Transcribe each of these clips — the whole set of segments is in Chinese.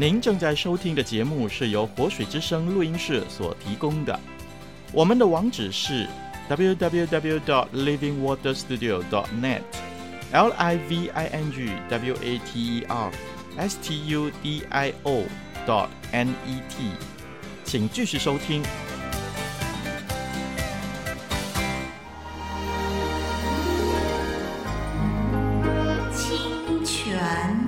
您正在收听的节目是由活水之声录音室所提供的。我们的网址是 www.dot.livingwaterstudio.dot.net，L I V I N G W A T E R s t u d i o dot n e t，请继续收听。清泉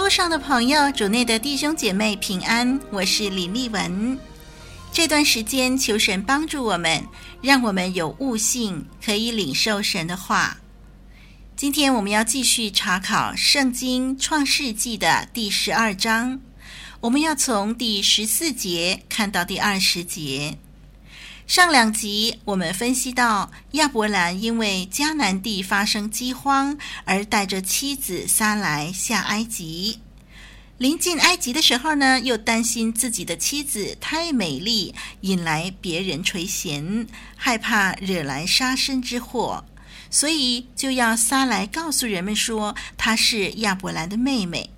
络上的朋友，主内的弟兄姐妹平安，我是李丽文。这段时间求神帮助我们，让我们有悟性，可以领受神的话。今天我们要继续查考圣经创世纪的第十二章，我们要从第十四节看到第二十节。上两集我们分析到，亚伯兰因为迦南地发生饥荒，而带着妻子撒来下埃及。临近埃及的时候呢，又担心自己的妻子太美丽，引来别人垂涎，害怕惹来杀身之祸，所以就要撒来告诉人们说她是亚伯兰的妹妹。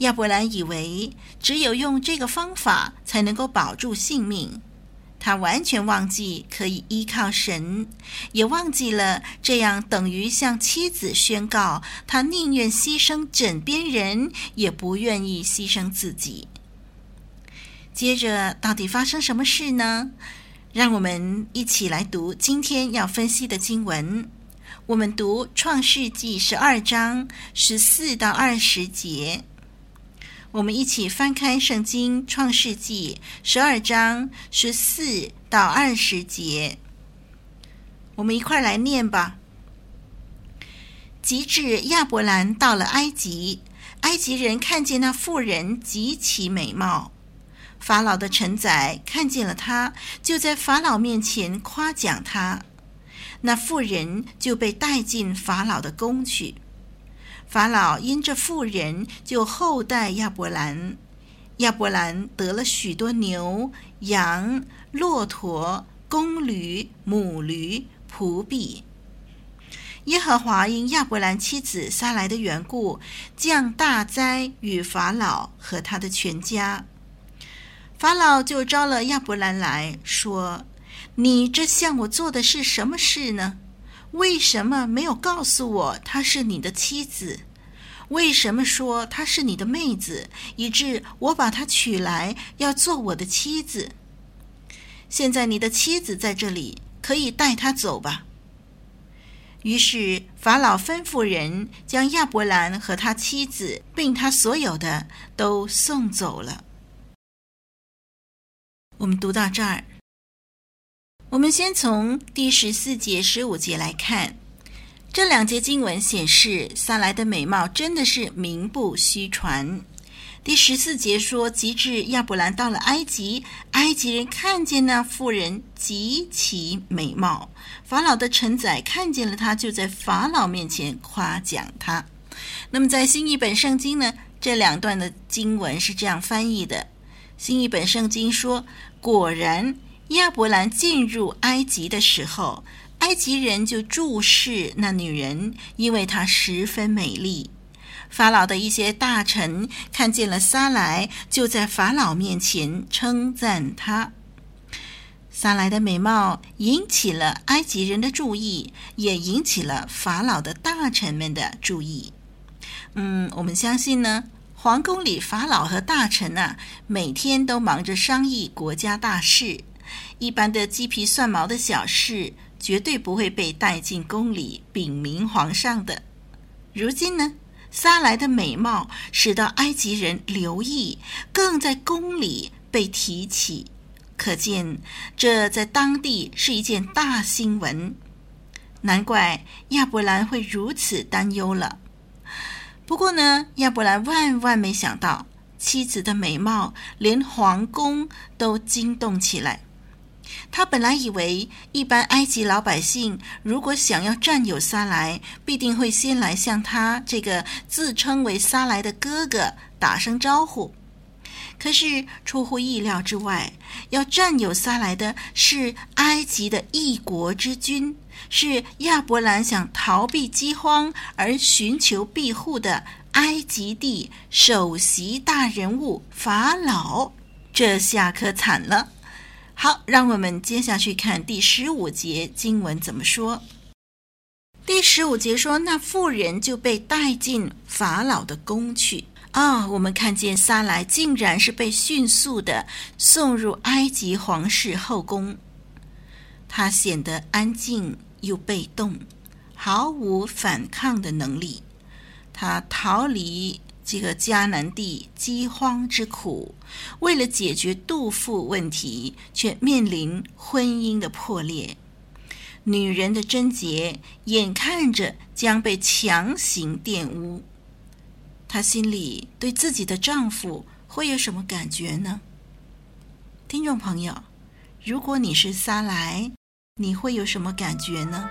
亚伯兰以为只有用这个方法才能够保住性命。他完全忘记可以依靠神，也忘记了这样等于向妻子宣告，他宁愿牺牲枕边人，也不愿意牺牲自己。接着，到底发生什么事呢？让我们一起来读今天要分析的经文。我们读创世纪十二章十四到二十节。我们一起翻开圣经《创世纪》十二章十四到二十节，我们一块来念吧。及至亚伯兰到了埃及，埃及人看见那妇人极其美貌，法老的臣宰看见了她，就在法老面前夸奖她，那妇人就被带进法老的宫去。法老因这妇人，就厚待亚伯兰。亚伯兰得了许多牛、羊、骆驼、公驴、母驴、仆婢。耶和华因亚伯兰妻子撒来的缘故，降大灾与法老和他的全家。法老就招了亚伯兰来说：“你这向我做的是什么事呢？”为什么没有告诉我她是你的妻子？为什么说她是你的妹子，以致我把她娶来要做我的妻子？现在你的妻子在这里，可以带她走吧。于是法老吩咐人将亚伯兰和他妻子，并他所有的都送走了。我们读到这儿。我们先从第十四节、十五节来看，这两节经文显示撒莱的美貌真的是名不虚传。第十四节说，及至亚伯兰到了埃及，埃及人看见那妇人极其美貌，法老的臣宰看见了他，就在法老面前夸奖他。那么在新译本圣经呢，这两段的经文是这样翻译的：新译本圣经说，果然。亚伯兰进入埃及的时候，埃及人就注视那女人，因为她十分美丽。法老的一些大臣看见了撒莱，就在法老面前称赞她。撒莱的美貌引起了埃及人的注意，也引起了法老的大臣们的注意。嗯，我们相信呢，皇宫里法老和大臣啊，每天都忙着商议国家大事。一般的鸡皮蒜毛的小事，绝对不会被带进宫里禀明皇上的。如今呢，撒莱的美貌使得埃及人留意，更在宫里被提起，可见这在当地是一件大新闻。难怪亚伯兰会如此担忧了。不过呢，亚伯兰万万没想到，妻子的美貌连皇宫都惊动起来。他本来以为，一般埃及老百姓如果想要占有撒莱，必定会先来向他这个自称为撒莱的哥哥打声招呼。可是出乎意料之外，要占有撒莱的是埃及的一国之君，是亚伯兰想逃避饥荒而寻求庇护的埃及地首席大人物法老。这下可惨了。好，让我们接下去看第十五节经文怎么说。第十五节说：“那妇人就被带进法老的宫去。”啊，我们看见撒莱竟然是被迅速地送入埃及皇室后宫。她显得安静又被动，毫无反抗的能力。她逃离。这个迦南地饥荒之苦，为了解决肚腹问题，却面临婚姻的破裂。女人的贞洁眼看着将被强行玷污，她心里对自己的丈夫会有什么感觉呢？听众朋友，如果你是撒莱，你会有什么感觉呢？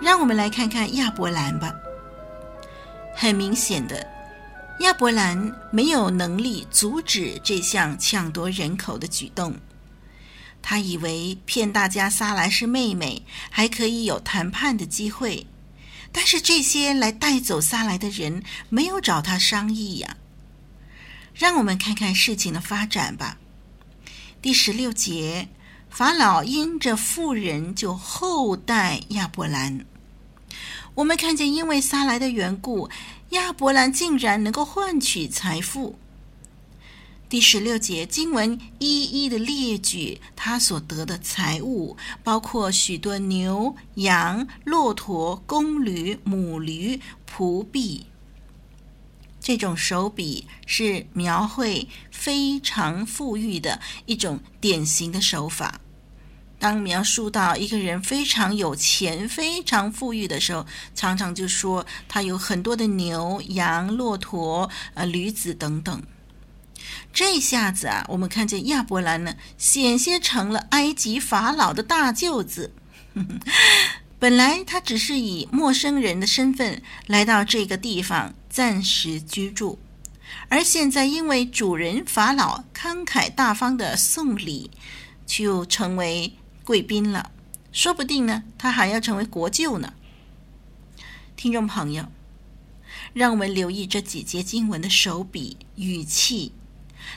让我们来看看亚伯兰吧。很明显的，亚伯兰没有能力阻止这项抢夺人口的举动。他以为骗大家撒莱是妹妹，还可以有谈判的机会。但是这些来带走撒莱的人没有找他商议呀。让我们看看事情的发展吧。第十六节，法老因着妇人就厚待亚伯兰。我们看见，因为撒来的缘故，亚伯兰竟然能够换取财富。第十六节经文一一的列举他所得的财物，包括许多牛、羊、骆驼、公驴、母驴、仆婢。这种手笔是描绘非常富裕的一种典型的手法。当描述到一个人非常有钱、非常富裕的时候，常常就说他有很多的牛、羊、骆驼、呃驴子等等。这下子啊，我们看见亚伯兰呢，险些成了埃及法老的大舅子。本来他只是以陌生人的身份来到这个地方暂时居住，而现在因为主人法老慷慨大方的送礼，就成为。贵宾了，说不定呢，他还要成为国舅呢。听众朋友，让我们留意这几节经文的手笔语气，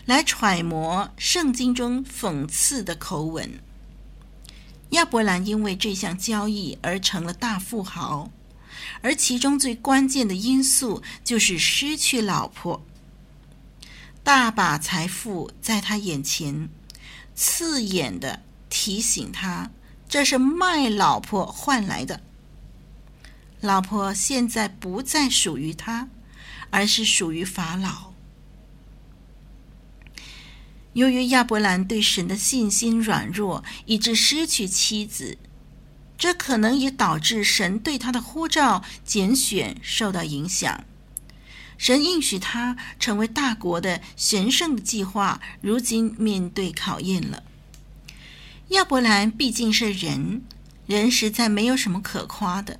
来揣摩圣经中讽刺的口吻。亚伯兰因为这项交易而成了大富豪，而其中最关键的因素就是失去老婆，大把财富在他眼前，刺眼的。提醒他，这是卖老婆换来的。老婆现在不再属于他，而是属于法老。由于亚伯兰对神的信心软弱，以致失去妻子，这可能也导致神对他的呼召拣选受到影响。神应许他成为大国的神圣的计划，如今面对考验了。亚伯兰毕竟是人，人实在没有什么可夸的。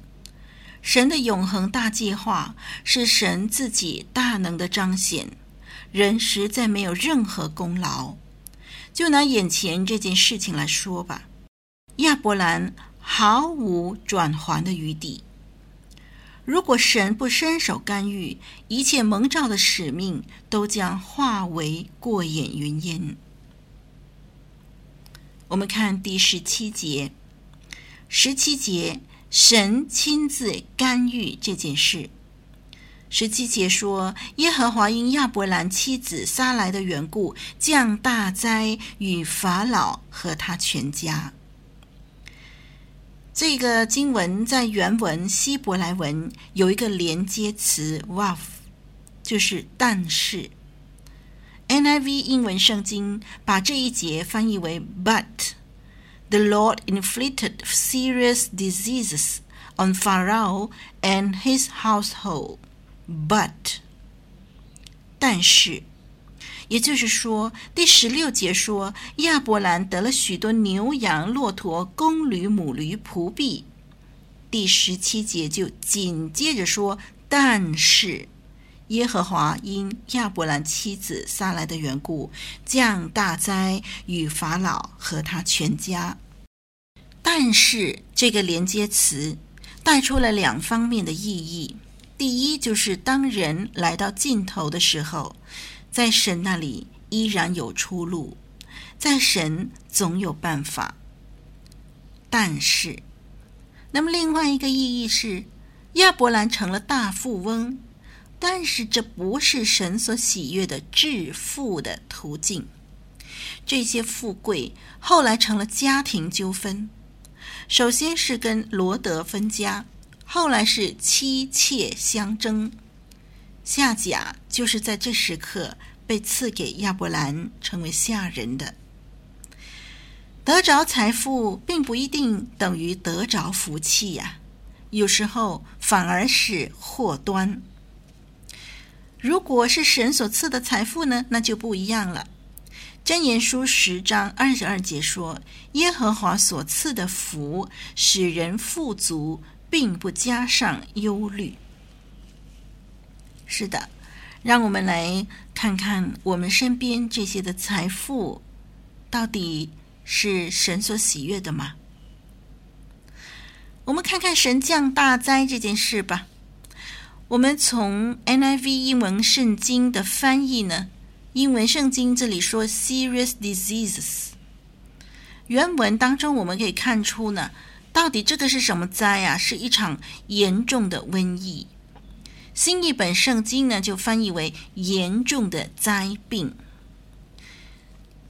神的永恒大计划是神自己大能的彰显，人实在没有任何功劳。就拿眼前这件事情来说吧，亚伯兰毫无转圜的余地。如果神不伸手干预，一切蒙召的使命都将化为过眼云烟。我们看第十七节，十七节，神亲自干预这件事。十七节说，耶和华因亚伯兰妻子撒来的缘故，降大灾与法老和他全家。这个经文在原文希伯来文有一个连接词 “waf”，就是但是。NIV 英文圣经把这一节翻译为 “But the Lord inflicted serious diseases on Pharaoh and his household.” But，但是，也就是说，第十六节说亚伯兰得了许多牛羊、骆驼、公驴、母驴、仆婢。第十七节就紧接着说，但是耶和华因亚伯兰妻子撒来的缘故，降大灾与法老和他全家。但是这个连接词带出了两方面的意义。第一，就是当人来到尽头的时候，在神那里依然有出路，在神总有办法。但是，那么另外一个意义是，亚伯兰成了大富翁，但是这不是神所喜悦的致富的途径。这些富贵后来成了家庭纠纷，首先是跟罗德分家。后来是妻妾相争，夏甲就是在这时刻被赐给亚伯兰成为下人的。得着财富并不一定等于得着福气呀，有时候反而是祸端。如果是神所赐的财富呢，那就不一样了。箴言书十章二十二节说：“耶和华所赐的福，使人富足。”并不加上忧虑。是的，让我们来看看我们身边这些的财富，到底是神所喜悦的吗？我们看看神降大灾这件事吧。我们从 NIV 英文圣经的翻译呢，英文圣经这里说 “serious diseases”，原文当中我们可以看出呢。到底这个是什么灾啊？是一场严重的瘟疫。新译本圣经呢，就翻译为严重的灾病。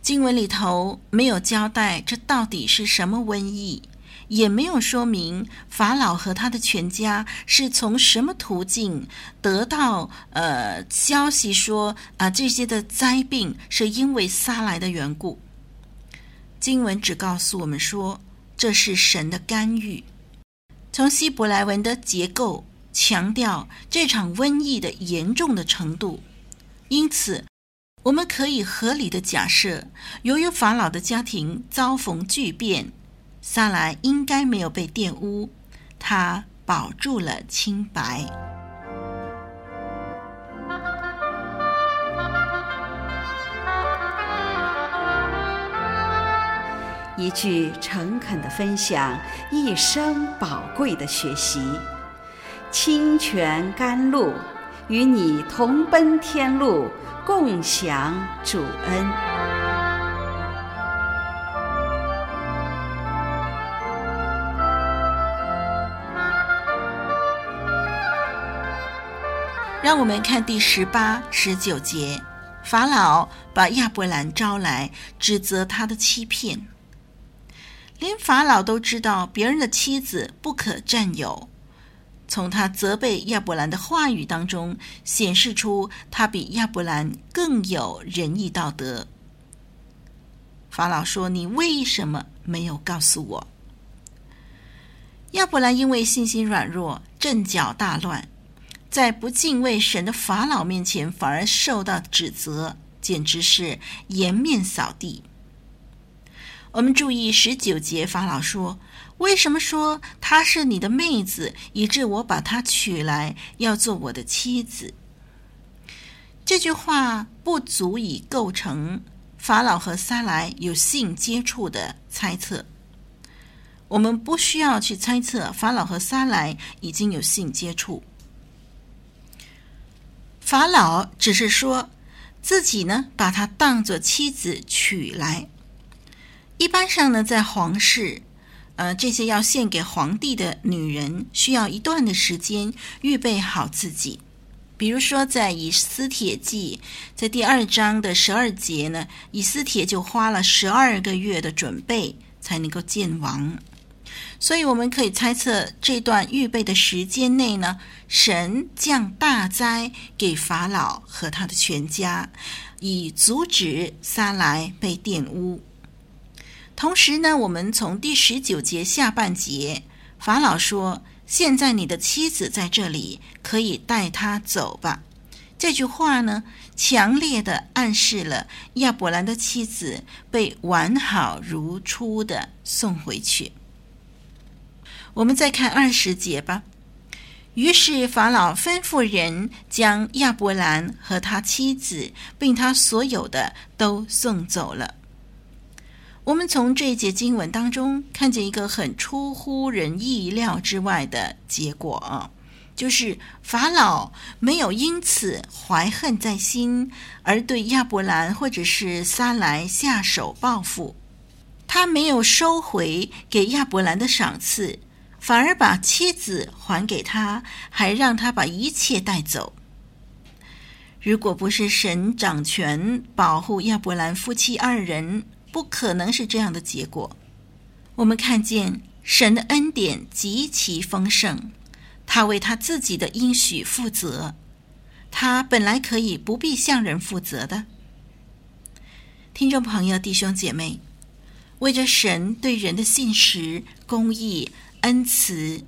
经文里头没有交代这到底是什么瘟疫，也没有说明法老和他的全家是从什么途径得到呃消息说啊、这些的灾病是因为撒来的缘故。经文只告诉我们说。这是神的干预。从希伯来文的结构强调这场瘟疫的严重的程度，因此我们可以合理的假设，由于法老的家庭遭逢巨变，萨兰应该没有被玷污，他保住了清白。一句诚恳的分享，一生宝贵的学习。清泉甘露，与你同奔天路，共享主恩。让我们看第十八、十九节，法老把亚伯兰招来，指责他的欺骗。连法老都知道别人的妻子不可占有，从他责备亚伯兰的话语当中显示出他比亚伯兰更有仁义道德。法老说：“你为什么没有告诉我？”亚伯兰因为信心软弱，阵脚大乱，在不敬畏神的法老面前反而受到指责，简直是颜面扫地。我们注意十九节，法老说：“为什么说她是你的妹子，以致我把她娶来，要做我的妻子？”这句话不足以构成法老和撒莱有性接触的猜测。我们不需要去猜测法老和撒莱已经有性接触。法老只是说自己呢，把她当作妻子娶来。一般上呢，在皇室，呃，这些要献给皇帝的女人，需要一段的时间预备好自己。比如说，在以斯帖记，在第二章的十二节呢，以斯帖就花了十二个月的准备才能够见王。所以我们可以猜测，这段预备的时间内呢，神降大灾给法老和他的全家，以阻止撒莱被玷污。同时呢，我们从第十九节下半节，法老说：“现在你的妻子在这里，可以带她走吧。”这句话呢，强烈地暗示了亚伯兰的妻子被完好如初的送回去。我们再看二十节吧。于是法老吩咐人将亚伯兰和他妻子，并他所有的都送走了。我们从这一节经文当中看见一个很出乎人意料之外的结果啊，就是法老没有因此怀恨在心，而对亚伯兰或者是撒莱下手报复，他没有收回给亚伯兰的赏赐，反而把妻子还给他，还让他把一切带走。如果不是神掌权保护亚伯兰夫妻二人，不可能是这样的结果。我们看见神的恩典极其丰盛，他为他自己的应许负责。他本来可以不必向人负责的。听众朋友、弟兄姐妹，为着神对人的信实、公义、恩慈，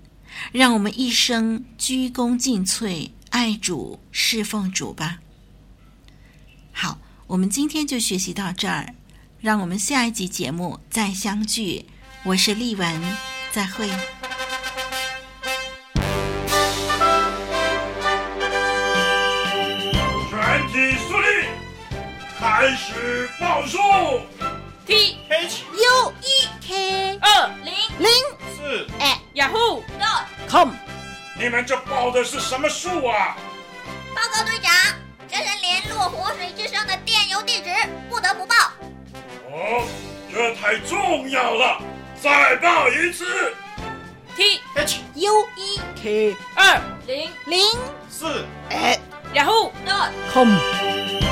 让我们一生鞠躬尽瘁，爱主、侍奉主吧。好，我们今天就学习到这儿。让我们下一集节目再相聚。我是丽文，再会。全体肃立，开始报数。你们这报的是什么数啊？报告队长，这是联络活水之声的电邮地址，不得不报。哦，这太重要了，再报一次。T H U E K 二零零四。哎 Yahoo dot com。